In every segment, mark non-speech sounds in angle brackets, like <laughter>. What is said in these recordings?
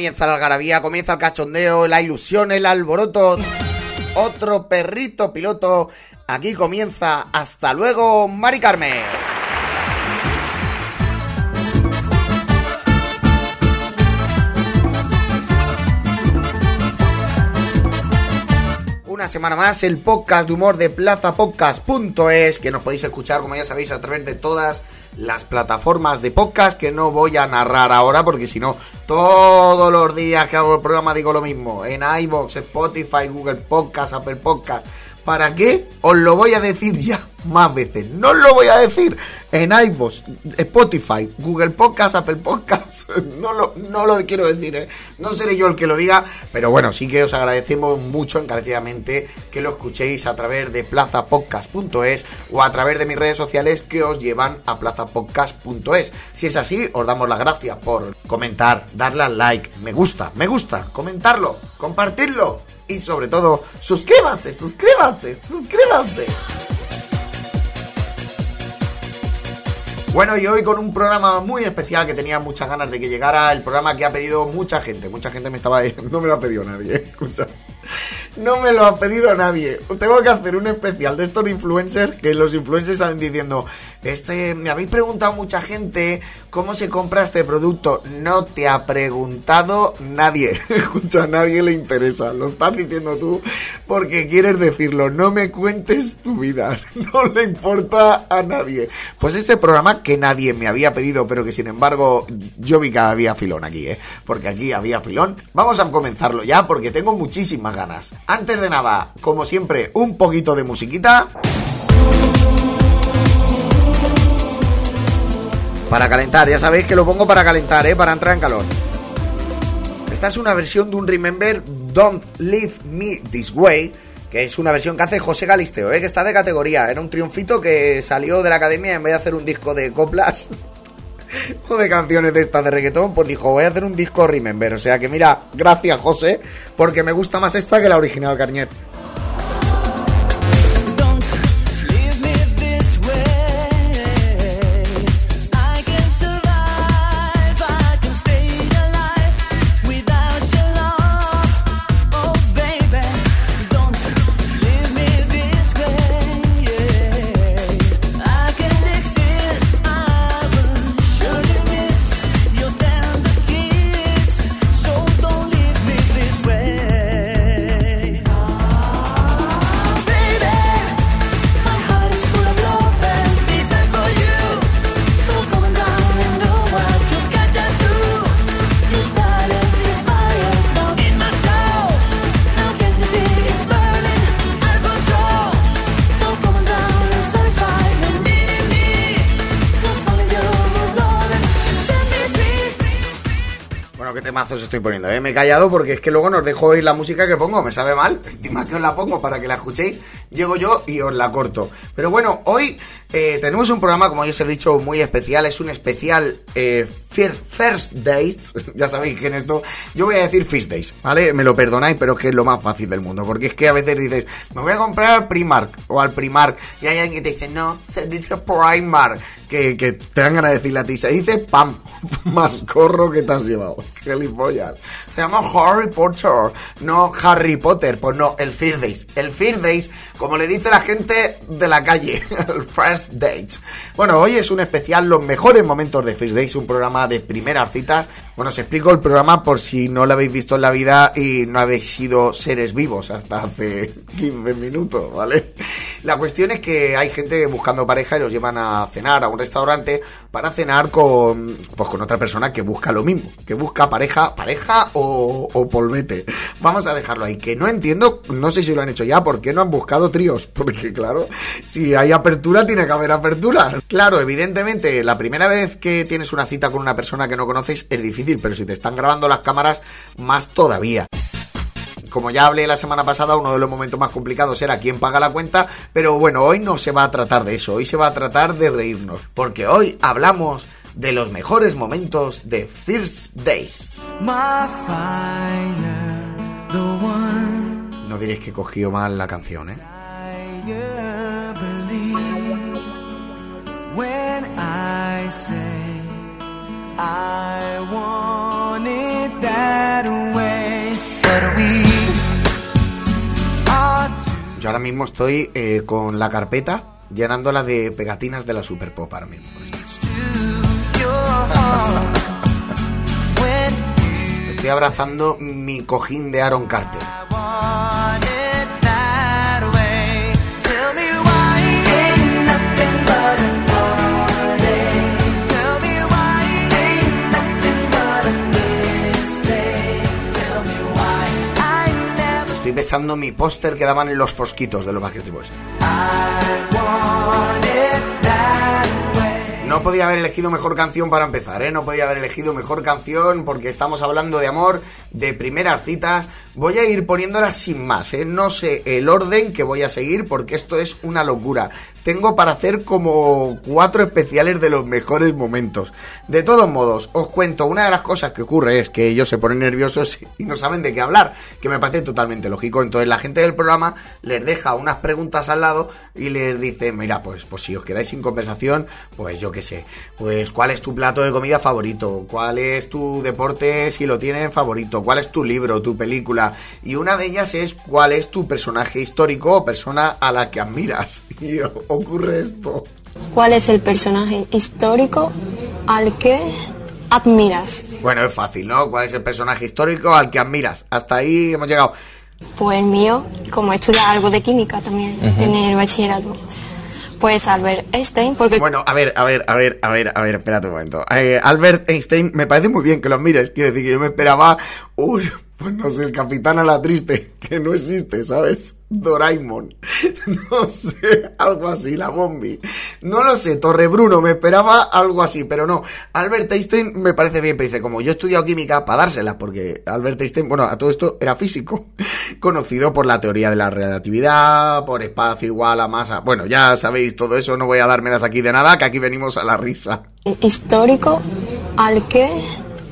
Comienza la algarabía, comienza el cachondeo, la ilusión, el alboroto. Otro perrito piloto. Aquí comienza. Hasta luego, Mari Carmen. Una semana más el podcast de humor de plazapodcast.es que nos podéis escuchar como ya sabéis a través de todas las plataformas de podcast que no voy a narrar ahora porque si no todos los días que hago el programa digo lo mismo en iBox, Spotify, Google Podcast, Apple Podcast. ¿Para qué? Os lo voy a decir ya más veces. No lo voy a decir en iVoox, Spotify, Google Podcast, Apple Podcast. <laughs> No lo, no lo quiero decir, ¿eh? no seré yo el que lo diga, pero bueno, sí que os agradecemos mucho encarecidamente que lo escuchéis a través de plazapodcast.es o a través de mis redes sociales que os llevan a plazapodcast.es. Si es así, os damos las gracias por comentar, darle al like, me gusta, me gusta, comentarlo, compartirlo y sobre todo, suscríbanse, suscríbanse, suscríbanse. Bueno, y hoy con un programa muy especial que tenía muchas ganas de que llegara, el programa que ha pedido mucha gente. Mucha gente me estaba... <laughs> No me lo ha pedido nadie, <laughs> escucha. No me lo ha pedido nadie. Tengo que hacer un especial de estos influencers que los influencers salen diciendo, este, me habéis preguntado mucha gente cómo se compra este producto. No te ha preguntado nadie. <laughs> Escucha, a nadie le interesa. Lo estás diciendo tú porque quieres decirlo. No me cuentes tu vida. <laughs> No le importa a nadie. Pues ese programa que nadie me había pedido, pero que sin embargo yo vi que había filón aquí, ¿eh? Porque aquí había filón. Vamos a comenzarlo ya porque tengo muchísimas ganas. Antes de nada, como siempre, un poquito de musiquita. Para calentar, ya sabéis que lo pongo para calentar, ¿eh? Para entrar en calor. Esta es una versión de un Remember Don't Leave Me This Way, que es una versión que hace José Galisteo, ¿eh? que está de categoría. Era un triunfito que salió de la academia en vez de hacer un disco de coplas <laughs> o de canciones de estas de reggaetón, pues dijo, voy a hacer un disco Remember. O sea que mira, gracias José, porque me gusta más esta que la original Carñet. Estoy poniendo, ¿eh? Me he callado porque es que luego nos dejo oír la música que pongo, me sabe mal. <laughs> Encima que os la pongo para que la escuchéis, llego yo y os la corto. Pero bueno, hoy eh, tenemos un programa, como ya os he dicho, muy especial. Es un especial eh, First Days. <laughs> ya sabéis que en esto yo voy a decir First Days, ¿vale? Me lo perdonáis, pero es que es lo más fácil del mundo. Porque es que a veces dices, me voy a comprar al Primark o al Primark. Y hay alguien que te dice, no, se dice Primark que, te dan ganas de decirle a se dice pam, <laughs> más corro que te has llevado. <laughs> Gilipollas. Se llama Harry Potter, no Harry Potter. Pues no, el First Days. El First Days, como le dice la gente de la calle, el First Dates. Bueno, hoy es un especial Los mejores momentos de First Days, un programa de primeras citas. Bueno, os explico el programa por si no lo habéis visto en la vida y no habéis sido seres vivos hasta hace <laughs> 15 minutos, ¿vale? La cuestión es que hay gente buscando pareja y los llevan a cenar a un restaurante para cenar con, pues, con otra persona que busca lo mismo, que busca pareja, pareja o, o polvete. Vamos a dejarlo ahí, que no entiendo, no sé si lo han hecho ya, ¿por qué no han buscado tríos? <laughs> Porque claro, si hay apertura tiene que haber apertura. Claro, evidentemente, la primera vez que tienes una cita con una persona que no conoces es difícil, pero si te están grabando las cámaras, más todavía como ya hablé la semana pasada, uno de los momentos más complicados era quién paga la cuenta, pero bueno, hoy no se va a tratar de eso, hoy se va a tratar de reírnos, porque hoy hablamos de los mejores momentos de First Days. No diréis que cogió mal la canción, ¿eh? Yo ahora mismo estoy eh, con la carpeta llenándola de pegatinas de la Super Pop ahora mismo. Estoy abrazando mi cojín de Aaron Carter. Besando mi póster que daban en los fosquitos de los Backstreet. No podía haber elegido mejor canción para empezar, ¿eh? No podía haber elegido mejor canción porque estamos hablando de amor, de primeras citas. Voy a ir poniéndolas sin más, ¿eh? No sé el orden que voy a seguir porque esto es una locura. Tengo para hacer como cuatro especiales de los mejores momentos. De todos modos, os cuento, una de las cosas que ocurre es que ellos se ponen nerviosos y no saben de qué hablar, que me parece totalmente lógico. Entonces la gente del programa les deja unas preguntas al lado y les dice, mira, pues, pues si os quedáis sin conversación, pues yo qué sé, pues cuál es tu plato de comida favorito, cuál es tu deporte si lo tienen favorito, cuál es tu libro, tu película. Y una de ellas es cuál es tu personaje histórico o persona a la que admiras. <laughs> Y ocurre esto. ¿Cuál es el personaje histórico al que admiras? Bueno, es fácil, ¿no? ¿Cuál es el personaje histórico al que admiras? Hasta ahí hemos llegado. Pues el mío, como he estudiado algo de química también en el bachillerato, pues Albert Einstein, porque... Bueno, a ver, a ver, a ver, a ver, a ver, espérate un momento. Eh, Albert Einstein, me parece muy bien que lo mires, quiero decir que yo me esperaba un pues no sé, el capitán a la triste, que no existe, ¿sabes? Doraemon. <laughs> No sé, algo así, la bombi. No lo sé, Torrebruno, me esperaba algo así, pero no. Albert Einstein me parece bien, pero dice, como yo he estudiado química, para dárselas, porque Albert Einstein, bueno, a todo esto era físico, <laughs> conocido por la teoría de la relatividad, por espacio igual a masa. Bueno, ya sabéis todo eso, no voy a dármelas aquí de nada, que aquí venimos a la risa. Histórico al que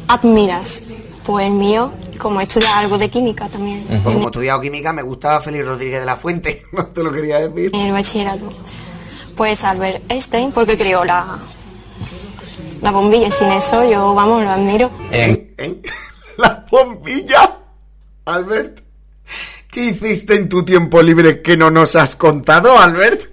admiras. Pues el mío, como he estudiado algo de química también. Pues como he estudiado química, me gustaba Félix Rodríguez de la Fuente, <laughs> no te lo quería decir. En el bachillerato. Pues Albert Einstein, porque creó la, la bombilla. y Sin eso, yo, vamos, lo admiro. ¿Eh? ¿Eh? <laughs> ¿La bombilla? Albert, ¿qué hiciste en tu tiempo libre que no nos has contado, Albert?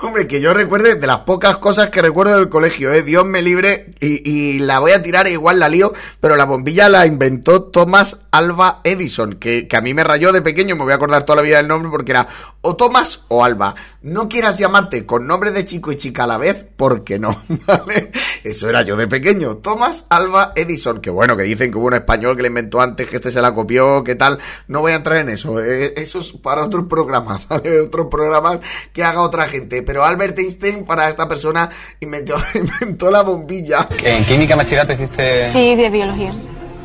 Hombre, que yo recuerde de las pocas cosas que recuerdo del colegio, ¿eh? Dios me libre y, la voy a tirar e igual la lío, pero la bombilla la inventó Thomas Alba Edison, que, a mí me rayó de pequeño, me voy a acordar toda la vida del nombre porque era o Thomas o Alba. No quieras llamarte con nombre de chico y chica a la vez, porque no, <laughs> ¿vale? Eso era yo de pequeño, Thomas Alba Edison, que bueno, que dicen que hubo un español que la inventó antes, que este se la copió, que tal, no voy a entrar en eso, eh, eso es para otros programas, <laughs> ¿vale? Otros programas que haga otra gente, pero Albert Einstein para esta persona inventó, <laughs> inventó la bombilla. ¿En química bachillerato hiciste...? Sí, de biología.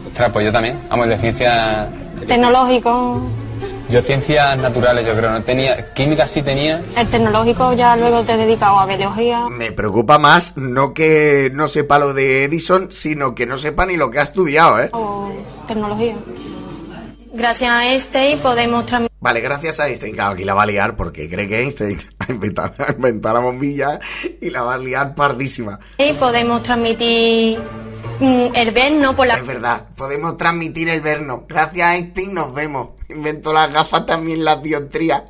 Ostras, pues yo también, vamos, de ciencias... Tecnológico. Yo ciencias naturales, yo creo, no tenía... Química sí tenía. El tecnológico ya luego te he dedicado a biología. Me preocupa más no que no sepa lo de Edison, sino que no sepa ni lo que ha estudiado, ¿eh? O tecnología. Gracias a Einstein podemos transmitir... Vale, gracias a Einstein. Claro, aquí la va a liar porque cree que Einstein <laughs> ha inventado, ha inventado la bombilla y la va a liar pardísima. Y podemos transmitir mm, el verno por la... Es verdad, podemos transmitir el verno. Gracias a Einstein nos vemos. Inventó las gafas también las dioptrías.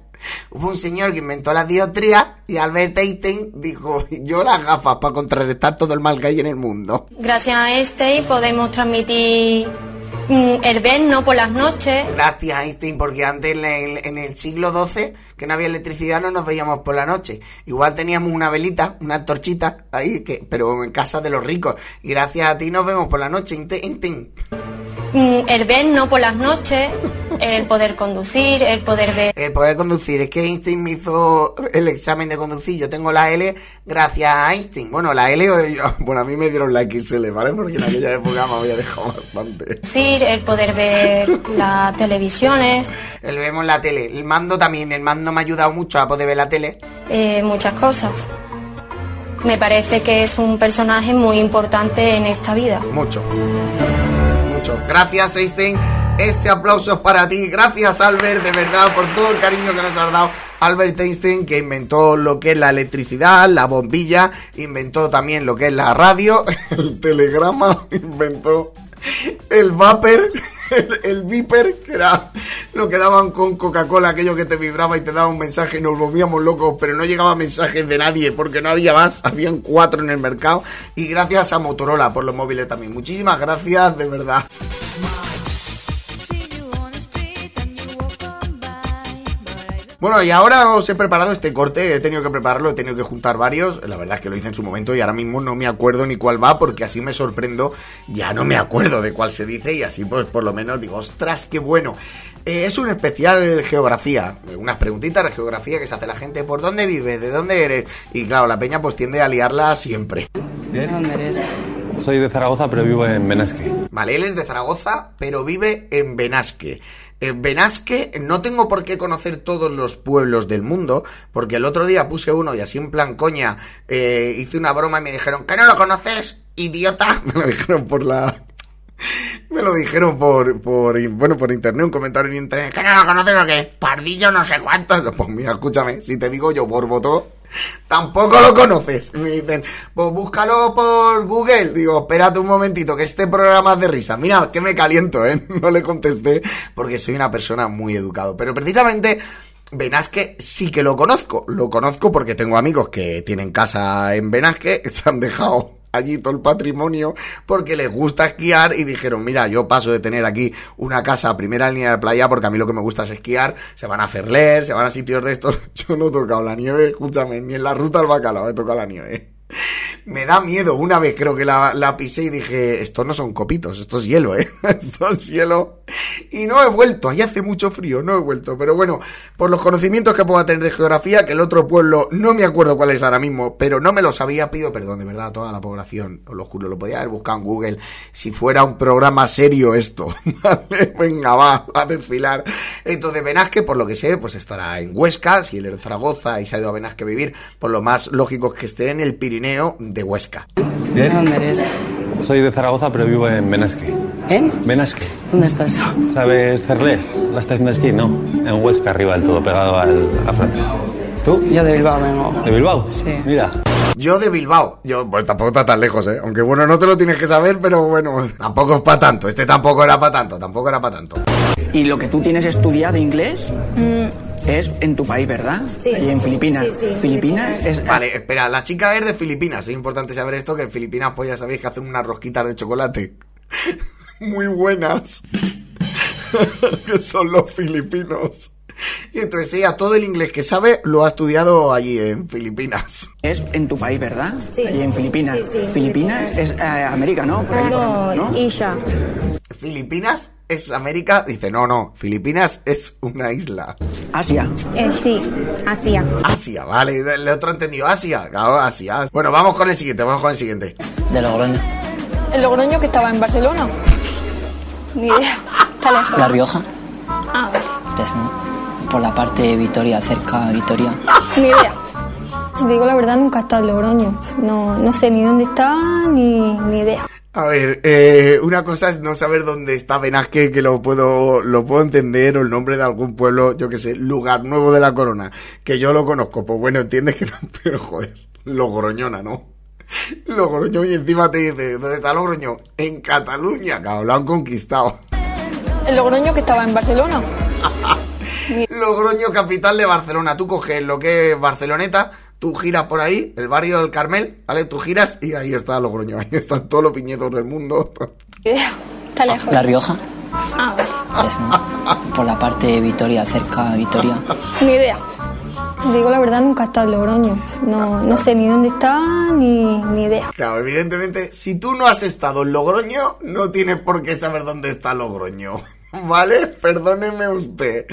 Hubo un señor que inventó las dioptrías y Albert Einstein dijo, yo las gafas para contrarrestar todo el mal que hay en el mundo. Gracias a Einstein podemos transmitir el verno por las noches. Gracias Einstein, porque antes en el, en el siglo XII, que no había electricidad, no nos veíamos por la noche. Igual teníamos una velita, una torchita ahí, que, pero en casa de los ricos. Y gracias a ti nos vemos por la noche, Einstein. Mm, el verno por las noches, el poder conducir, el poder ver. El poder conducir, es que Einstein me hizo el examen de conducir. Yo tengo la L gracias a Einstein. Bueno, la L, <laughs> bueno, a mí me dieron la XL, ¿vale? Porque en aquella época me había dejado bastante. Sí, el poder ver las televisiones. El vemos la tele. El mando también, el mando me ha ayudado mucho a poder ver la tele. Eh, muchas cosas. Me parece que es un personaje muy importante en esta vida. Mucho. Gracias, Einstein. Este aplauso es para ti. Gracias, Albert, de verdad, por todo el cariño que nos has dado. Albert Einstein, que inventó lo que es la electricidad, la bombilla, inventó también lo que es la radio, <laughs> el telegrama, <laughs> inventó el vapor el, Viper, que era lo que daban con Coca-Cola, aquello que te vibraba y te daba un mensaje, nos volvíamos locos, pero no llegaba mensajes de nadie porque no había más, <laughs> habían cuatro en el mercado y gracias a Motorola por los móviles también. Muchísimas gracias, de verdad. Bueno, y ahora os he preparado este corte, he tenido que prepararlo, he tenido que juntar varios, la verdad es que lo hice en su momento y ahora mismo no me acuerdo ni cuál va porque así me sorprendo, ya no me acuerdo de cuál se dice y así pues por lo menos digo, ostras, qué bueno. Eh, es un especial geografía, unas preguntitas de geografía que se hace la gente, ¿por dónde vives? ¿De dónde eres? Y claro, la peña pues tiende a liarla siempre. ¿De dónde eres? Soy de Zaragoza, pero vivo en Benasque. Vale, él es de Zaragoza, pero vive en Benasque. En Benasque no tengo por qué conocer todos los pueblos del mundo, porque el otro día puse uno y así en plan coña eh, hice una broma y me dijeron, ¿que no lo conoces, idiota? <laughs> Me lo dijeron por la... Me lo dijeron por, por, bueno, por internet, un comentario en internet. ¿Que no lo conoces o qué? Pardillo no sé cuántos. <laughs> Pues mira, escúchame, si te digo yo por voto, tampoco lo conoces. Me dicen, pues búscalo por Google. Digo, espérate un momentito, que este programa es de risa. Mira, que me caliento, ¿eh? <laughs> No le contesté porque soy una persona muy educado. Pero precisamente... Benasque sí que lo conozco. Lo conozco porque tengo amigos que tienen casa en Benasque, <laughs> se han dejado allí todo el patrimonio porque les gusta esquiar y dijeron, mira, yo paso de tener aquí una casa a primera línea de playa porque a mí lo que me gusta es esquiar, se van a hacer leer, se van a sitios de estos. <laughs> Yo no he tocado la nieve, escúchame, ni en la ruta al bacalao he tocado la nieve. Me da miedo. Una vez creo que la, la, pisé y dije, esto no son copitos, esto es hielo, ¿eh? <laughs> Esto es hielo. Y no he vuelto, ahí hace mucho frío, no he vuelto. Pero bueno, por los conocimientos que pueda tener de geografía, que el otro pueblo, no me acuerdo cuál es ahora mismo, pero no me lo sabía, pido perdón, de verdad, a toda la población, os lo juro, lo podía haber buscado en Google. Si fuera un programa serio esto. <laughs> Venga, va, a desfilar. Entonces, Benasque, por lo que sé, pues estará en Huesca, si él es Zaragoza y se ha ido a Benasque a vivir, por lo más lógico es que esté en el Pirineo de Huesca. ¿De dónde eres? Soy de Zaragoza, pero vivo en Benasque. ¿En? Benasque. ¿Dónde está eso? ¿Sabes Cerler? La estación de esquí, no. En Huesca, arriba del todo, pegado al, a Francia. ¿Tú? Yo de Bilbao vengo. ¿De Bilbao? Sí. Mira. Yo de Bilbao. Yo, pues tampoco está tan lejos, ¿eh? Aunque bueno, no te lo tienes que saber, pero bueno, tampoco es para tanto. Este tampoco era para tanto, tampoco era para tanto. ¿Y lo que tú tienes estudiado inglés? Es en tu país, ¿verdad? Sí. Ahí en Filipinas. Sí, sí, Filipinas. es. Vale, espera, la chica es de Filipinas. Es importante saber esto, que en Filipinas, pues ya sabéis que hacen unas rosquitas de chocolate. <laughs> Muy buenas. <laughs> que son los filipinos. <laughs> Y entonces ella, todo el inglés que sabe, lo ha estudiado allí en Filipinas. Es en tu país, ¿verdad? Sí. Ahí en Filipinas. Sí, sí, Filipinas es eh, América, ¿no? Por No. Isha. ¿Filipinas es América? Dice, no, no, Filipinas es una isla. Asia. Eh, sí, Asia. Asia, vale, el otro entendido, Asia, claro, Asia. Bueno, vamos con el siguiente, vamos con el siguiente. De Logroño. El Logroño que estaba en Barcelona. Ni idea. Está lejos. <laughs> La Rioja. Ah, Este. Por la parte de Vitoria, cerca de Vitoria. <laughs> ni idea. Si te digo la verdad, nunca he estado en Logroño. No, no sé ni dónde está, ni, ni idea. A ver, eh, una cosa es no saber dónde está Benasque, que lo puedo, lo puedo entender, o el nombre de algún pueblo, yo que sé, lugar nuevo de la corona, que yo lo conozco, pues bueno, entiendes que no, <laughs> pero joder, Logroñona, ¿no? Logroño y encima te dice, ¿dónde está Logroño? En Cataluña, cabrón, lo han conquistado. El Logroño que estaba en Barcelona. <laughs> Logroño, capital de Barcelona. Tú coges lo que es Barceloneta, tú giras por ahí, el barrio del Carmel, ¿vale? Tú giras y ahí está Logroño. Ahí están todos los viñedos del mundo. Idea. <laughs> Está lejos. La Rioja. Ah, es, ¿no? Por la parte de Vitoria, cerca de Vitoria. ni idea. Si te digo la verdad, nunca he estado en Logroño. No, no sé ni dónde está, ni, ni idea. Claro, evidentemente, si tú no has estado en Logroño, no tienes por qué saber dónde está Logroño. ¿Vale? Perdóneme usted.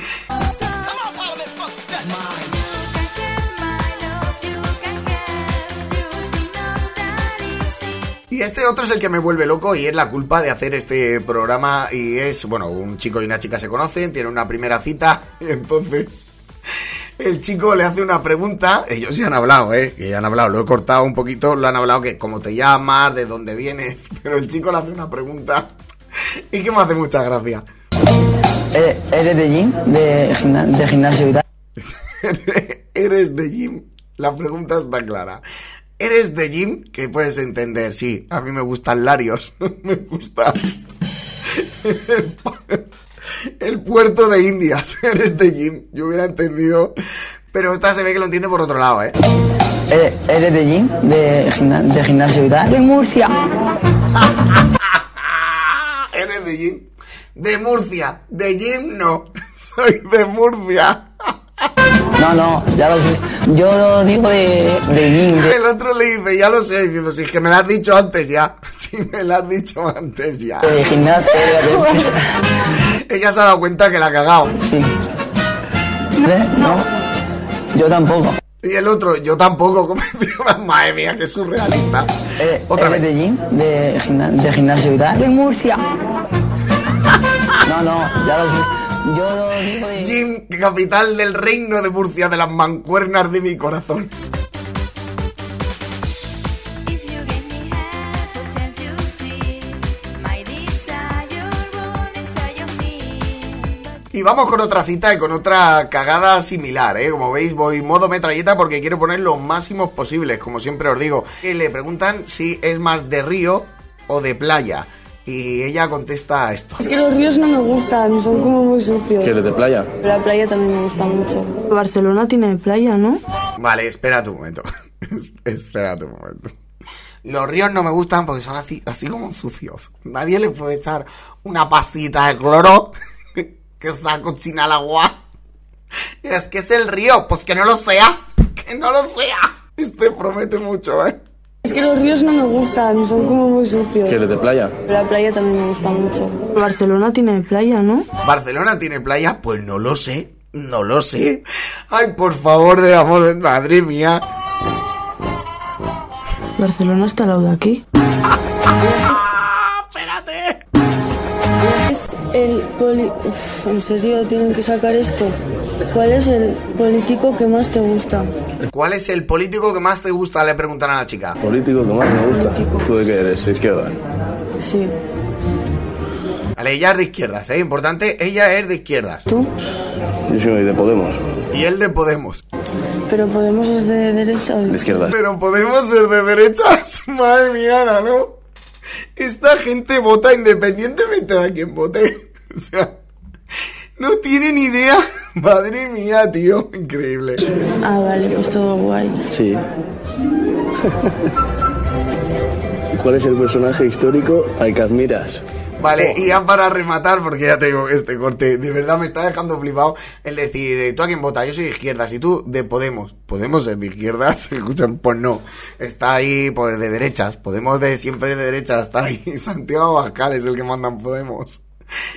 Y este otro es el que me vuelve loco y es la culpa de hacer este programa y es, bueno, un chico y una chica se conocen, tienen una primera cita y <laughs> entonces el chico le hace una pregunta, ellos ya han hablado, ¿eh? Que ya han hablado, lo he cortado un poquito, lo han hablado que cómo te llamas, de dónde vienes, <laughs> pero el chico le hace una pregunta y que me hace mucha gracia. Eh, ¿Eres de gym? ¿De, gimna- de gimnasio y tal? <laughs> ¿Eres de gym? La pregunta está clara. ¿Eres de gym? Que puedes entender, sí. A mí me gustan larios. <laughs> me gusta. El puerto de Indias. <laughs> Eres de Jim. Yo hubiera entendido. Pero esta se ve que lo entiende por otro lado, ¿eh? ¿Eres, eres de gym? ¿De, gimna- de gimnasio y tal? De Murcia. Eres de Jim. De Murcia. De Jim no. <laughs> Soy de Murcia. No, no, ya lo sé. Yo lo digo de, de de- <laughs> El otro le dice, ya lo sé, diciendo, si es que me lo has dicho antes ya. <laughs> Si me lo has dicho antes ya. de gimnasio. de- Ella se ha dado cuenta que la ha cagado. Sí. ¿Eh? No. Yo tampoco. Y el otro, yo tampoco. como decía, Madre mía, qué surrealista. ¿Eres, Otra eres vez. de gym? De, gimna- de gimnasio y tal? De Murcia. No, no, ya lo sé. Yo lo digo. Jim, capital del reino de Murcia, de las mancuernas de mi corazón. Y vamos con otra cita y con otra cagada similar, ¿eh? Como veis, voy modo metralleta porque quiero poner los máximos posibles, como siempre os digo. Y le preguntan si es más de río o de playa. Y ella contesta esto. Es que los ríos no me gustan, son como muy sucios. ¿Quieres de playa? La playa también me gusta mucho. Barcelona tiene playa, ¿no? Vale, espérate un momento. <laughs> espérate un momento. Los ríos no me gustan porque son así, así como sucios. Nadie le puede echar una pasita de cloro <laughs> que está cochina el agua. Es que es el río, pues que no lo sea. Que no lo sea. Este promete mucho, ¿eh? Es que los ríos no me gustan, son como muy sucios. ¿Quieres de playa? La playa también me gusta mucho. Barcelona tiene playa, ¿no? ¿Barcelona tiene playa? Pues no lo sé. No lo sé. Ay, por favor, de amor, de- madre mía. Barcelona está al lado de aquí. <laughs> ¡Ah, espérate! Es el poli... Uf, ¿En serio tienen que sacar esto? ¿Cuál es el político que más te gusta? ¿Cuál es el político que más te gusta? Le preguntan a la chica. Político que más me gusta. Político. ¿Tú de qué eres? ¿Izquierda? Sí. Vale, ella es de izquierdas, ¿eh? Importante, ella es de izquierdas. ¿Tú? Yo soy de Podemos. Y él de Podemos. ¿Pero Podemos es de derecha o De de... izquierda. Pero Podemos ser de derechas. <laughs> Madre mía, Ana, ¿no? Esta gente vota independientemente de a quién vote. <laughs> O sea, no tienen idea. <laughs> Madre mía, tío. Increíble. Ah, vale, pues todo guay. Sí. <laughs> ¿Cuál es el personaje histórico al que admiras? Vale, y ya para rematar, porque ya te digo, este corte de verdad me está dejando flipado el decir, eh, ¿tú a quién votas? Yo soy de izquierdas y tú de Podemos. ¿Podemos ser de izquierdas? <laughs> Escuchan, pues no. Está ahí, pues de derechas. Podemos de siempre de derechas. Está ahí. <laughs> Santiago Bascal es el que mandan Podemos.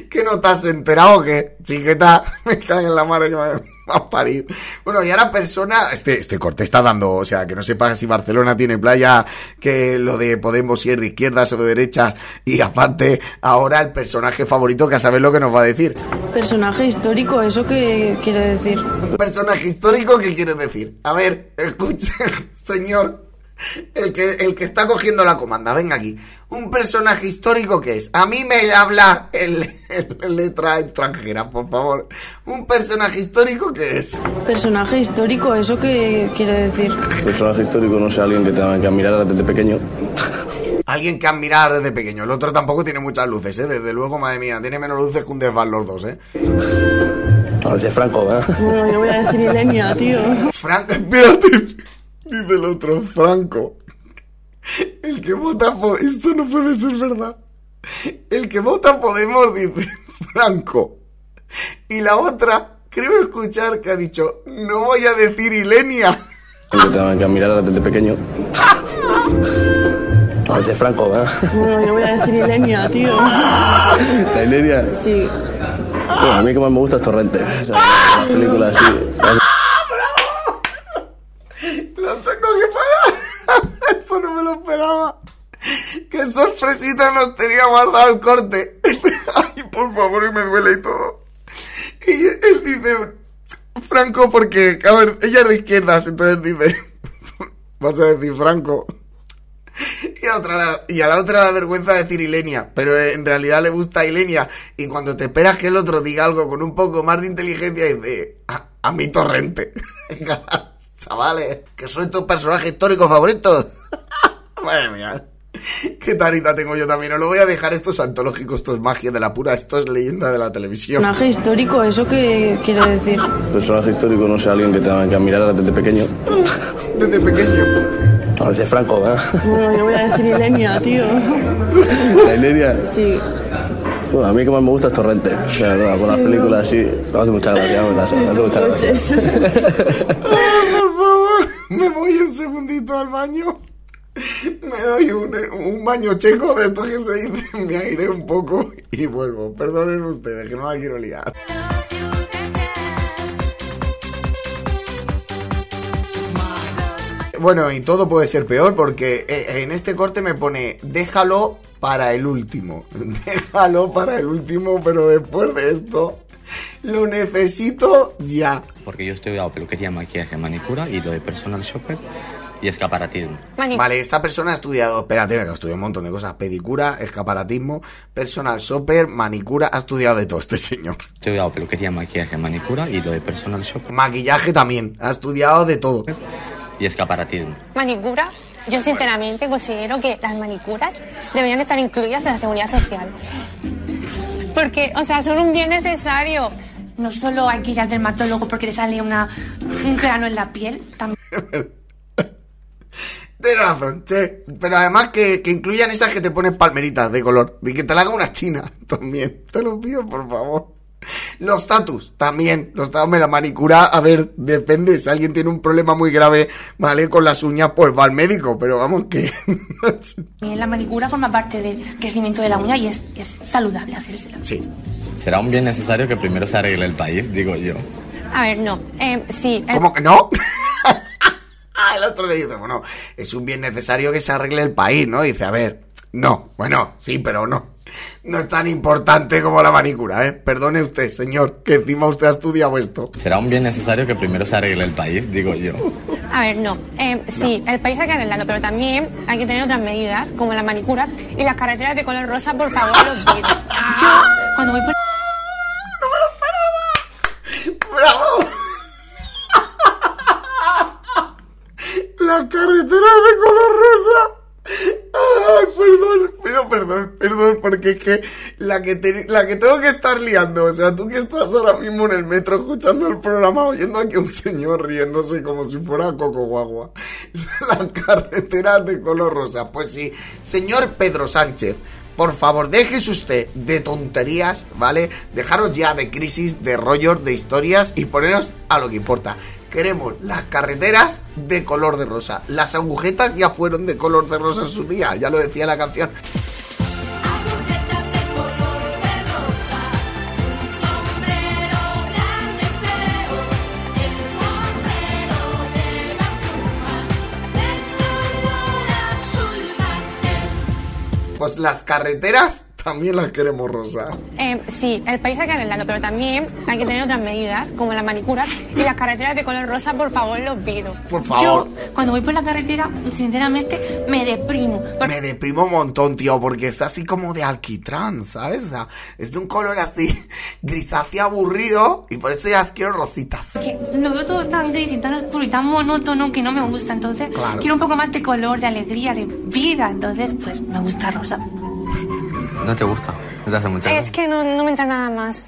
¿Qué no te has enterado o qué? Chiqueta, <laughs> me caen en la madre que me <laughs> va a parir. Bueno, y ahora persona, este, este corte está dando, o sea, que no sepa si Barcelona tiene playa, que lo de Podemos si es de izquierdas o de derechas, y aparte, ahora el personaje favorito que a saber lo que nos va a decir. Personaje histórico, ¿eso qué quiere decir? Personaje histórico, ¿qué quiere decir? A ver, escuche, <laughs> señor. El que, el que está cogiendo la comanda, venga aquí. Un personaje histórico que es. A mí me habla en, letra extranjera, por favor. Un personaje histórico que es. Personaje histórico, ¿eso qué quiere decir? Personaje histórico, no sé, alguien que tenga que admirar desde pequeño. Alguien que admirar desde pequeño. El otro tampoco tiene muchas luces, ¿eh? Desde luego, madre mía. Tiene menos luces que un desván los dos, ¿eh? No, de Franco, ¿eh? Bueno, yo voy a decir Ilenia, tío. Franco, espérate. Dice el otro, Franco. El que vota por... Esto no puede ser verdad. El que vota Podemos dice Franco. Y la otra, creo escuchar que ha dicho, no voy a decir Ilenia. <laughs> Que tenga que admirar desde pequeño. <laughs> No, de Franco, ¿eh? Bueno, yo voy a decir Ilenia, tío. La Ileria. Sí. Bueno, a mí que más me gusta es Torrente. O sea, las películas así. Lo tengo que parar. Eso no me lo esperaba. Qué sorpresita nos tenía guardado el corte. <laughs> Ay, por favor, y me duele y todo. Y él dice, Franco, porque, a ver, ella es de izquierdas, entonces dice, <laughs> vas a decir Franco. Y a, otra, y a la otra la vergüenza decir Ilenia, pero en realidad le gusta Ilenia. Y cuando te esperas que el otro diga algo con un poco más de inteligencia, dice, a, a mi torrente. <laughs> Chavales, que soy tu personaje histórico favorito. Madre mía. <laughs> Qué tarita tengo yo también. Os lo voy a dejar. Esto es antológico, esto es magia de la pura, esto es leyenda de la televisión. Personaje histórico, ¿eso qué quiere decir? Personaje histórico, no sé, alguien que tenga que admirar desde pequeño. <laughs> Desde pequeño. A veces Franco, ¿eh? Bueno, yo voy a decir Ilenia, tío. <laughs> La Ileria. Sí. Bueno, a mí que más me gusta es Torrente. O sea, no, con las películas así. Me hace mucha gracia, me hace, me hace mucha gracia. Por favor, me voy un segundito al baño. <laughs> Me doy un, baño checo de esto que se dice, me airé un poco y vuelvo. Perdonen ustedes, que no la quiero liar. Bueno, y todo puede ser peor porque eh, en este corte me pone déjalo para el último. <laughs> Déjalo para el último, pero después de esto lo necesito ya. Porque yo he estudiado peluquería, maquillaje, manicura y lo de personal shopper y escaparatismo. Vale, esta persona ha estudiado, espérate, que ha estudiado un montón de cosas, pedicura, escaparatismo, personal shopper, manicura, ha estudiado de todo este señor. He estudiado peluquería, maquillaje, manicura y lo de personal shopper Maquillaje también, ha estudiado de todo. y escaparatismo. Manicura. Yo sinceramente considero que las manicuras deberían estar incluidas en la seguridad social. Porque, o sea, son un bien necesario. No solo hay que ir al dermatólogo porque te sale una, un grano en la piel, también <laughs> <laughs> Tienes razón, sí. Pero además que, que incluyan esas que te ponen palmeritas de color. Y que te la haga una china <laughs> también. Te lo pido, por favor. Los tatus también. Los tatus, la manicura, a ver, depende. Si alguien tiene un problema muy grave, ¿vale? Con las uñas, pues va al médico. Pero vamos, que. <laughs> la manicura forma parte del crecimiento de la uña y es, es saludable hacérsela. sí. Será un bien necesario que primero se arregle el país, digo yo. A ver, no. Eh, sí. eh, ¿Cómo que no? Ah, el otro le dice, bueno, es un bien necesario que se arregle el país, ¿no? Dice, a ver, no, bueno, sí, pero no. No es tan importante como la manicura, ¿eh? Perdone usted, señor, que encima usted ha estudiado esto. Será un bien necesario que primero se arregle el país, digo yo. A ver, no. Eh, sí, el país hay que arreglarlo, pero también hay que tener otras medidas, como la manicura y las carreteras de color rosa, por favor, los pido. Yo, cuando voy por ¡Bravo! La carretera de color rosa. Ay, perdón, perdón, perdón, porque es que la que, la que tengo que estar liando, o sea, tú que estás ahora mismo en el metro escuchando el programa, oyendo aquí un señor riéndose como si fuera Coco Guagua. <laughs> La carretera de color rosa, pues sí, señor Pedro Sánchez. Por favor, déjese usted de tonterías, ¿vale? Dejaros ya de crisis, de rollos, de historias y poneros a lo que importa. Queremos las carreteras de color de rosa. Las agujetas ya fueron de color de rosa en su día, ya lo decía la canción. Pues las carreteras también las queremos rosa. Eh, sí, el país hay que arreglarlo, pero también hay que tener otras medidas, como la manicura y las carreteras de color rosa, por favor, los pido. Por Yo, favor. cuando voy por la carretera, sinceramente, me deprimo. Porque Me deprimo un montón, tío, porque está así como de alquitrán, ¿sabes? O sea, es de un color así <laughs> grisáceo aburrido y por eso ya quiero rositas. que lo veo todo tan gris y tan oscuro y tan monótono que no me gusta. Entonces, Claro. quiero un poco más de color, de alegría, de vida. Entonces, pues me gusta rosa. ¿No te gusta? ¿No te hace mucha Es que no, no me entra nada más.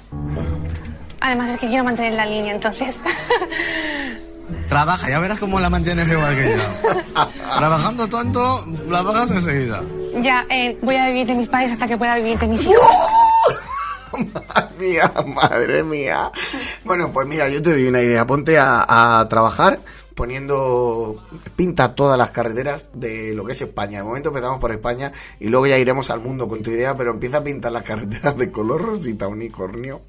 Además es que quiero mantener la línea, entonces. <laughs> Trabaja, ya verás cómo la mantienes igual que yo. Trabajando tanto, la bajas enseguida. ya, eh, voy a vivir de mis padres hasta que pueda vivir de mis hijos. Madre <laughs> mía, madre mía. Bueno, pues mira, yo te doy una idea. Ponte a, a trabajar poniendo pinta todas las carreteras de lo que es España. De momento empezamos por España y luego ya iremos al mundo con tu idea, pero empieza a pintar las carreteras de color rosita unicornio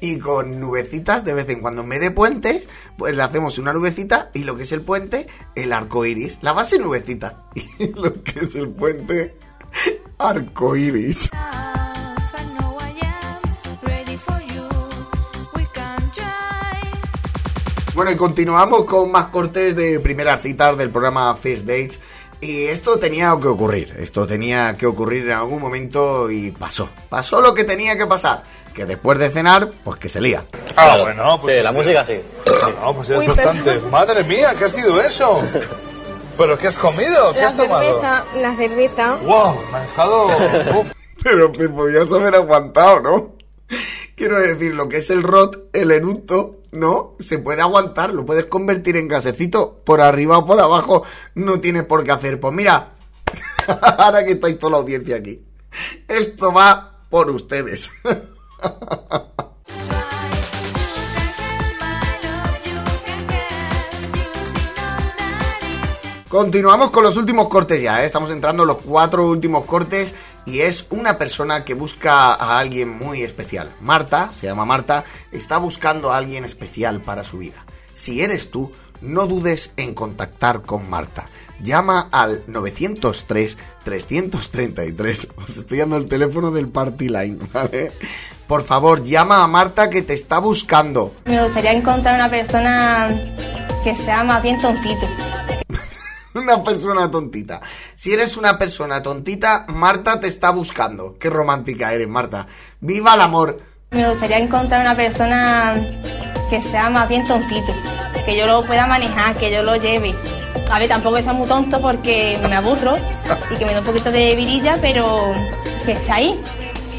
y con nubecitas de vez en cuando. En vez de puentes, pues le hacemos una nubecita y lo que es el puente, el arco iris. La base nubecita <laughs> y lo que es el puente, arco iris. Bueno, y continuamos con más cortes de primeras citas del programa First Dates. Y esto tenía que ocurrir, esto tenía que ocurrir en algún momento y pasó. Pasó lo que tenía que pasar, que después de cenar, pues que se lía. Ah, bueno, pues. Sí, la música sí. No, pues es bastante. Madre mía, ¿qué ha sido eso? ¿Pero qué has comido? ¿Qué La has tomado? cerveza, la cerveza. ¡Wow! Me ha dejado... <laughs> Pero te podías haber aguantado, ¿no? Quiero decir, lo que es el rot, el eructo, ¿no? Se puede aguantar, lo puedes convertir en gasecito por arriba o por abajo, no tiene por qué hacer. Pues mira, <laughs> ahora que estáis toda la audiencia aquí, esto va por ustedes. <laughs> Continuamos con los últimos cortes ya, ¿eh? estamos entrando en los cuatro últimos cortes y es una persona que busca a alguien muy especial. Marta, se llama Marta, está buscando a alguien especial para su vida. Si eres tú, no dudes en contactar con Marta. Llama al 903-333. <laughs> Os estoy dando el teléfono del Party Line, <laughs> ¿vale? Por favor, llama a Marta que te está buscando. Me gustaría encontrar una persona que sea más bien tontito. Una persona tontita. Si eres una persona tontita, Marta te está buscando. Qué romántica eres, Marta. ¡Viva el amor! Me gustaría encontrar una persona que sea más bien tontito. Que yo lo pueda manejar, que yo lo lleve. A ver, tampoco que sea muy tonto porque me aburro y que me da un poquito de virilla, pero que está ahí.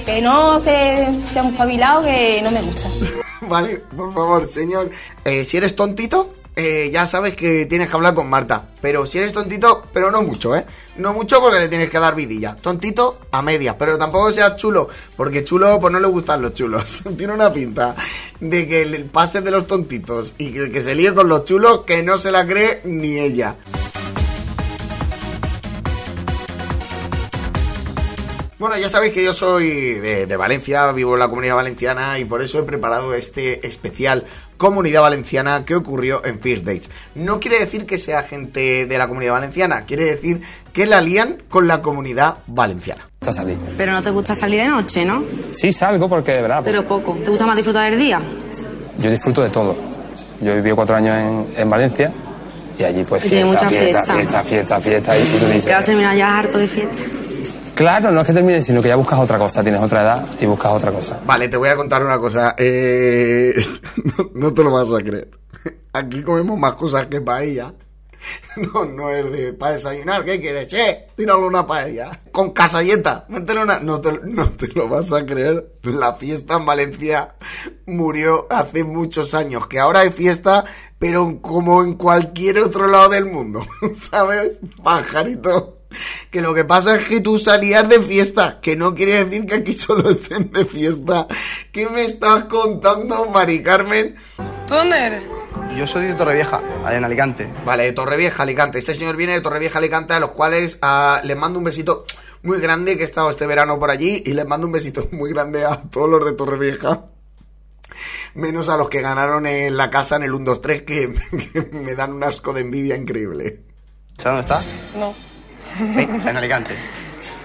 Que no se, sea un espabilado que no me gusta. <laughs> Vale, por favor, señor. Eh, si eres tontito, eh, ya sabes que tienes que hablar con Marta. Pero si eres tontito, pero no mucho, ¿eh? No mucho porque le tienes que dar vidilla. Tontito a media, pero tampoco seas chulo, porque chulo, pues no le gustan los chulos. <laughs> Tiene una pinta de que el pase de los tontitos y que, que se líe con los chulos que no se la cree ni ella. Bueno, ya sabéis que yo soy de, de Valencia, vivo en la comunidad valenciana y por eso he preparado este especial Comunidad Valenciana que ocurrió en First Days. No quiere decir que sea gente de la comunidad valenciana, quiere decir que la lían con la comunidad valenciana. Pero no te gusta salir de noche, ¿no? Sí, salgo porque de verdad. Pero poco. ¿Te gusta más disfrutar del día? Yo disfruto de todo. Yo he vivido cuatro años en, en Valencia y allí pues fiesta, mucha fiesta, fiesta. fiesta, fiesta, fiesta, y tú dices, terminar ya harto de fiesta. Claro, no es que termines, sino que ya buscas otra cosa, tienes otra edad y buscas otra cosa. Vale, te voy a contar una cosa. Eh, <laughs> no, te lo vas a creer. Aquí comemos más cosas que paella. <laughs> No, no es de para desayunar. ¿Qué quieres? Tíralo una paella. Con casalleta. Métele una. No te, no te lo vas a creer. La fiesta en Valencia murió hace muchos años. Que ahora hay fiesta, pero como en cualquier otro lado del mundo. <laughs> ¿Sabes? Pajarito. Que lo que pasa es que tú salías de fiesta, que no quiere decir que aquí solo estén de fiesta. ¿Qué me estás contando, Mari Carmen? ¿Tú dónde eres? Yo soy de Torrevieja, allá en Alicante. Vale, de Torrevieja, Alicante. Este señor viene de Torrevieja, Alicante, a los cuales ah, les mando un besito muy grande, que he estado este verano por allí, y les mando un besito muy grande a todos los de Torrevieja. Menos a los que ganaron en la casa en el 1-2-3, que, que <laughs> me dan un asco de envidia increíble. ¿Sabes dónde está? No. Eh, en Alicante.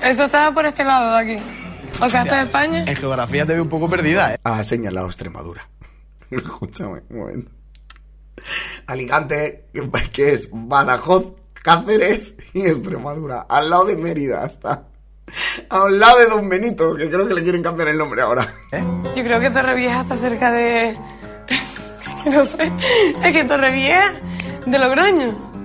Eso estaba por este lado de aquí. O sea, esto es España. En geografía te veo un poco perdida, ¿eh? Ha señalado Extremadura. <laughs> Escúchame, un momento. Alicante, que- que es Badajoz, Cáceres y Extremadura. Al lado de Mérida está. Al lado de Don Benito, que creo que le quieren cambiar el nombre ahora. Yo creo que Torrevieja está cerca de. <laughs> no sé. Es que Torrevieja de Logroño. <laughs>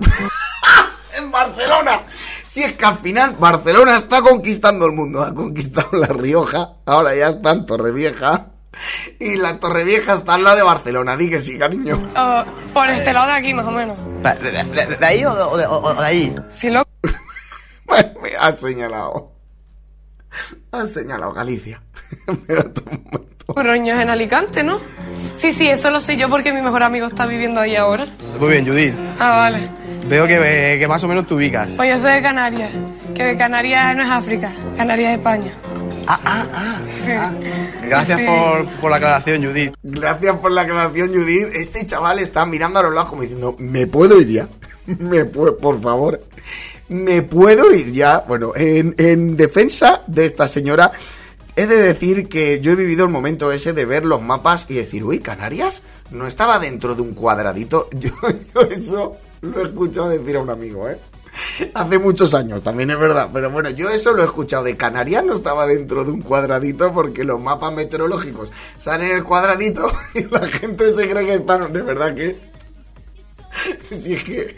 en Barcelona. Si es que al final Barcelona está conquistando el mundo. Ha conquistado La Rioja. Ahora ya está en Torrevieja. Y la Torrevieja está al lado de Barcelona. Di que sí, cariño. O por este lado de aquí, más o menos. ¿De, de- de- de ahí o de, o de- o de ahí? Si lo. <laughs> Me ha señalado. Ha señalado Galicia. <laughs> Logroño es en Alicante, ¿no? Sí, sí, eso lo sé yo porque mi mejor amigo está viviendo ahí ahora. Muy bien, Judith. Ah, vale. Veo que, eh, que más o menos te ubicas. Pues yo soy de Canarias. Que de Canarias no es África. Canarias es España. Ah, ah, ah. Sí. Gracias Sí. por, por la aclaración, Judith. Gracias por la aclaración, Judith. Este chaval está mirando a los lados como diciendo, ¿me puedo ir ya? <laughs> ¿Me puedo, por favor? ¿Me puedo ir ya? Bueno, en, en defensa de esta señora, he de decir que yo he vivido el momento ese de ver los mapas y decir, uy, Canarias no estaba dentro de un cuadradito. <laughs> Yo, yo eso lo he escuchado decir a un amigo, ¿eh? Hace muchos años, también es verdad. Pero bueno, yo eso lo he escuchado. De Canarias no estaba dentro de un cuadradito porque los mapas meteorológicos salen en el cuadradito <laughs> y la gente se cree que están. De verdad que. <laughs> Si que.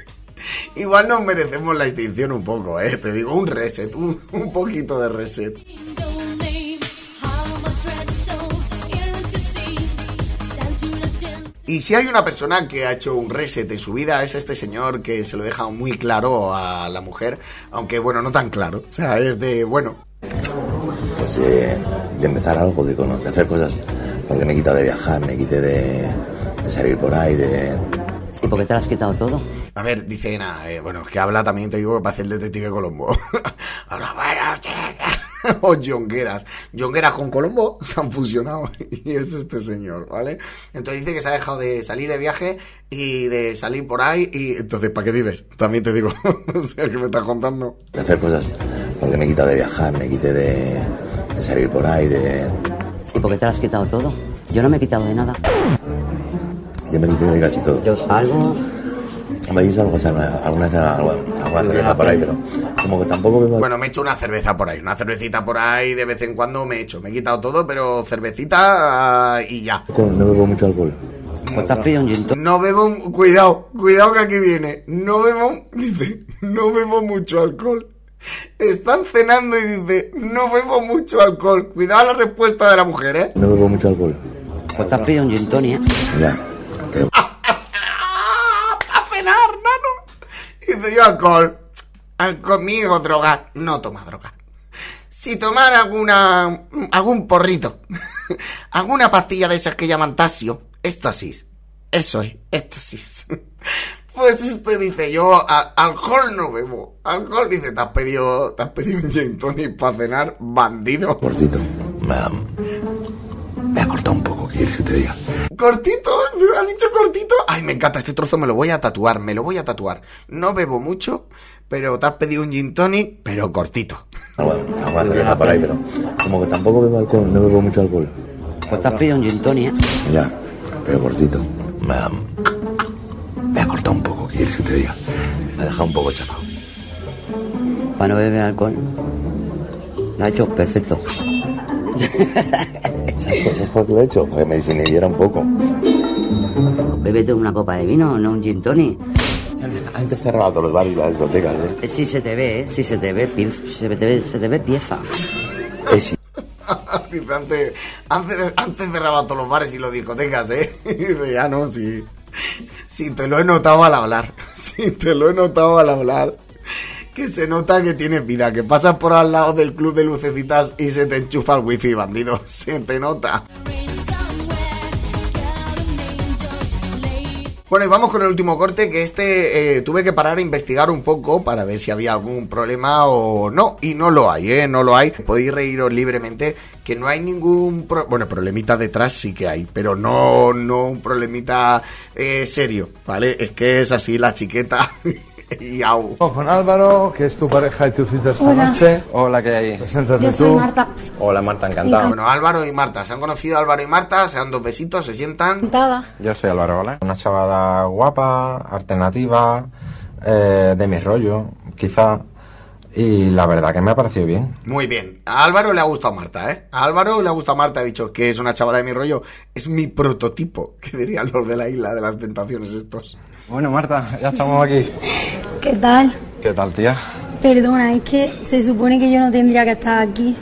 Igual nos merecemos la extinción un poco, ¿eh? Te digo, un reset, un, un poquito de reset. Y si hay una persona que ha hecho un reset en su vida, es este señor que se lo deja muy claro a la mujer, aunque bueno, no tan claro. O sea, es de, bueno, Pues de, de empezar algo, de, cono- de hacer cosas. Porque me he quitado de viajar, me quité de, de salir por ahí, de... ¿Y por qué te lo has quitado todo? A ver, dice nada, eh, bueno, es que habla también, te digo, que parece el detective Colombo. <laughs> habla, bueno, <laughs> o Jongueras. Jongueras con Colombo <laughs> se han fusionado <laughs> y es este señor, ¿vale? Entonces dice que se ha dejado de salir de viaje y de salir por ahí y entonces, ¿para qué vives? También te digo, o sea, que me estás contando. de hacer cosas. Porque me he quitado de viajar, me quité de, de salir por ahí, de... ¿Y por qué te lo has quitado todo? Yo no me he quitado de nada. Yo me quité de casi todo. Yo salgo, Me algo, o sea, alguna vez alguna, alguna cerveza por ahí, pero como que tampoco bebo Bueno, me he hecho una cerveza por ahí, una cervecita por ahí, de vez en cuando me he hecho. Me he quitado todo, pero cervecita ah, y ya. no bebo mucho alcohol. pues gin tonic. No bebo, cuidado, cuidado que aquí viene. No bebo, <laughs> dice, no bebo mucho alcohol. Están cenando y dice, no bebo mucho alcohol. Cuidado la respuesta de la mujer, ¿eh? No bebo mucho alcohol. Pues te has pedido un gin tonic, ¿eh? Ya. Pero A cenar, yo alcohol. Al- Conmigo droga. No toma droga. Si tomar alguna, algún porrito, <laughs> alguna pastilla de esas que llaman tasio, éxtasis. Eso es, éxtasis. <laughs> Pues usted dice, yo a- alcohol no bebo. Alcohol dice, te has pedido, te has pedido un gin tonic para cenar, bandido. cortito. Me ha, me ha cortado un poco, ¿qué quieres que te diga? ¿Cortito? ¿Me ha dicho cortito? Ay, me encanta este trozo, me lo voy a tatuar, me lo voy a tatuar. No bebo mucho, pero te has pedido un gin tonic, pero cortito. Alguna cerveza por ahí, pero como que tampoco bebo alcohol, no bebo mucho alcohol. Pues te has pedido un gin tonic, ¿eh? Ya, pero cortito. Me ha, me ha cortado un poco, ¿qué quieres que te diga? Me ha dejado un poco chapado. Para no beber alcohol. Lo ha hecho perfecto. ¿Sabes por, ¿Sabes por qué lo he hecho? Para que me desinhibiera un poco. Bébete una copa de vino, no un gin tonic. Antes cerraba todos los bares y las discotecas, ¿eh? Eh, Sí se te ve, ¿eh? Sí se te ve, se te ve, se te ve pieza. Eh, sí. <laughs> Dice, antes, antes, antes cerraba todos los bares y las discotecas, ¿eh? <laughs> Dice, ya no, sí. Sí, te lo he notado al hablar. <laughs> Sí, te lo he notado al hablar. Que se nota que tienes vida, que pasas por al lado del club de lucecitas y se te enchufa el wifi, bandido. Se te nota. Bueno, y vamos con el último corte, que este eh, tuve que parar a investigar un poco para ver si había algún problema o no. Y no lo hay, ¿eh? No lo hay. Podéis reíros libremente, que no hay ningún... pro- bueno, problemita detrás sí que hay, pero no, no un problemita eh, serio, ¿vale? Es que es así la chiqueta <laughs> <laughs> y au. Con Álvaro, que es tu pareja y tu cita esta Hola. noche. Hola, ¿qué hay? Preséntate Yo soy tú. Marta. Hola, Marta, encantado. Bueno, Álvaro y Marta, se han conocido Álvaro y Marta, se dan dos besitos, se sientan... Yo soy Álvaro, ¿vale? Una chavala guapa, alternativa, eh, de mi rollo, quizá. Y la verdad que me ha parecido bien. Muy bien. A Álvaro le ha gustado Marta, ¿eh? A Álvaro le ha gustado Marta, ha dicho que es una chavala de mi rollo. Es mi prototipo, <laughs> que dirían los de la isla de las tentaciones estos. Bueno, Marta, ya estamos aquí. ¿Qué tal? ¿Qué tal, tía? Perdona, es que se supone que yo no tendría que estar aquí.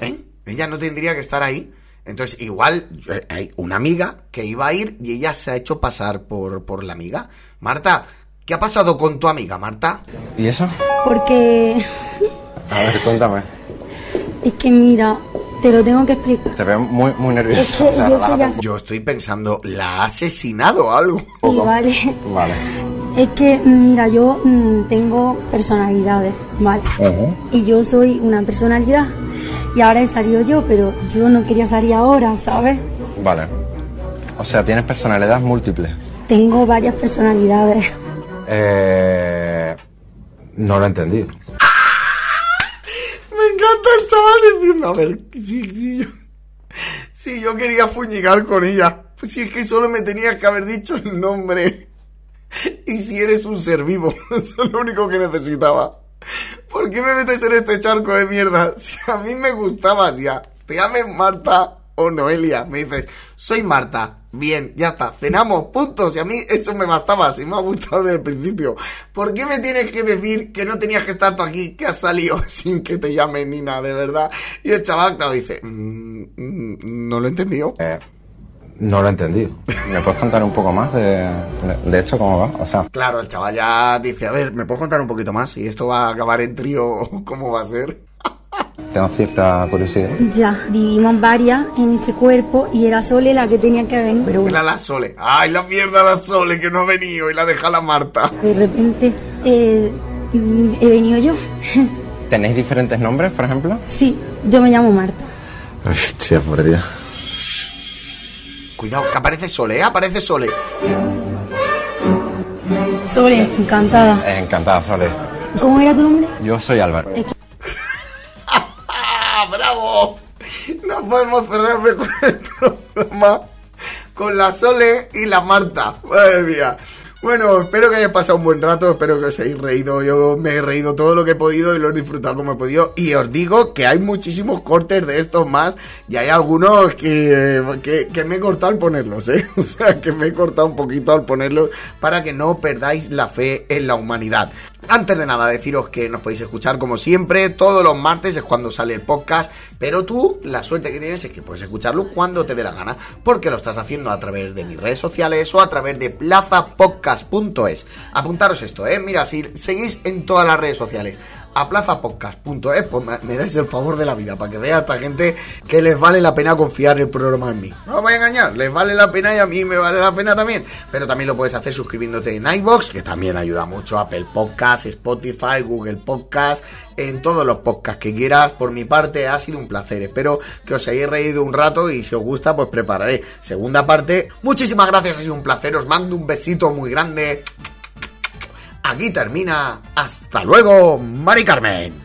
Ella no tendría que estar ahí. Entonces, igual eh, hay una amiga que iba a ir y ella se ha hecho pasar por, por la amiga. Marta, ¿qué ha pasado con tu amiga, Marta? ¿Y eso? Porque <laughs> A ver, cuéntame. es que mira, te lo tengo que explicar. Te veo muy, muy nerviosa. Es que O sea, yo estoy pensando, ¿la ha asesinado algo? Sí, vale. Vale. <laughs> Es que, mira, yo mm, tengo personalidades, ¿vale? Y yo soy una personalidad. Y ahora he salido yo, pero yo no quería salir ahora, ¿sabes? Vale. O sea, tienes personalidades múltiples. Tengo varias personalidades. Eh... No lo he entendido. Encanta el chaval diciendo, a ver, yo, quería fuñigar con ella, pues si es que solo me tenías que haber dicho el nombre. Y si eres un ser vivo, <laughs> eso es lo único que necesitaba. ¿Por qué me metes en este charco de mierda? Si a mí me gustabas ya, te llames Marta o Noelia, me dices, soy Marta, Bien, ya está, cenamos, puntos. Y a mí eso me bastaba, si me ha gustado desde el principio. ¿Por qué me tienes que decir que no tenías que estar tú aquí, que has salido <laughs> sin que te llame Nina, de verdad? Y el chaval, claro, dice, "Mm, mm, no lo he entendido. Eh, no lo he entendido. ¿Me puedes contar un poco más de, de, de esto cómo va? O sea, Claro, el chaval ya dice, a ver, ¿me puedes contar un poquito más? Y esto va a acabar en trío, <laughs> ¿cómo va a ser? Tengo cierta curiosidad. Ya, vivimos varias en este cuerpo y era Sole la que tenía que venir. Pero bueno, Era la Sole. ¡Ay, la mierda la Sole que no ha venido y la deja la Marta! de repente eh, he venido yo. ¿Tenéis diferentes nombres, por ejemplo? Sí, yo me llamo Marta. Hostia, por Dios. Cuidado, que aparece Sole, ¿eh? Aparece Sole. Sole, encantada. Encantada, Sole. ¿Cómo era tu nombre? Yo soy Álvaro. ¡Ah, bravo! No podemos cerrar mejor el <laughs> programa con la Sole y la Marta. Madre mía. Bueno, espero que hayáis pasado un buen rato, espero que os hayáis reído. Yo me he reído todo lo que he podido y lo he disfrutado como he podido. Y os digo que hay muchísimos cortes de estos más y hay algunos que, que, me he cortado al ponerlos, ¿eh? <laughs> O sea, que me he cortado un poquito al ponerlos para que no perdáis la fe en la humanidad. Antes de nada, deciros que nos podéis escuchar como siempre, todos los martes es cuando sale el podcast, pero tú la suerte que tienes es que puedes escucharlo cuando te dé la gana, porque lo estás haciendo a través de mis redes sociales o a través de plazapodcast.es. Apuntaros esto, ¿eh? Mira, si seguís en todas las redes sociales a plazapodcast.es, pues me, dais el favor de la vida para que vea a esta gente que les vale la pena confiar el programa en mí. No os voy a engañar, les vale la pena y a mí me vale la pena también. Pero también lo puedes hacer suscribiéndote en iBox, que también ayuda mucho, Apple Podcast, Spotify, Google Podcast, en todos los podcasts que quieras. Por mi parte ha sido un placer. Espero que os hayáis reído un rato y si os gusta, pues prepararé segunda parte. Muchísimas gracias, ha sido un placer. Os mando un besito muy grande. Aquí termina. Hasta luego, Mari Carmen.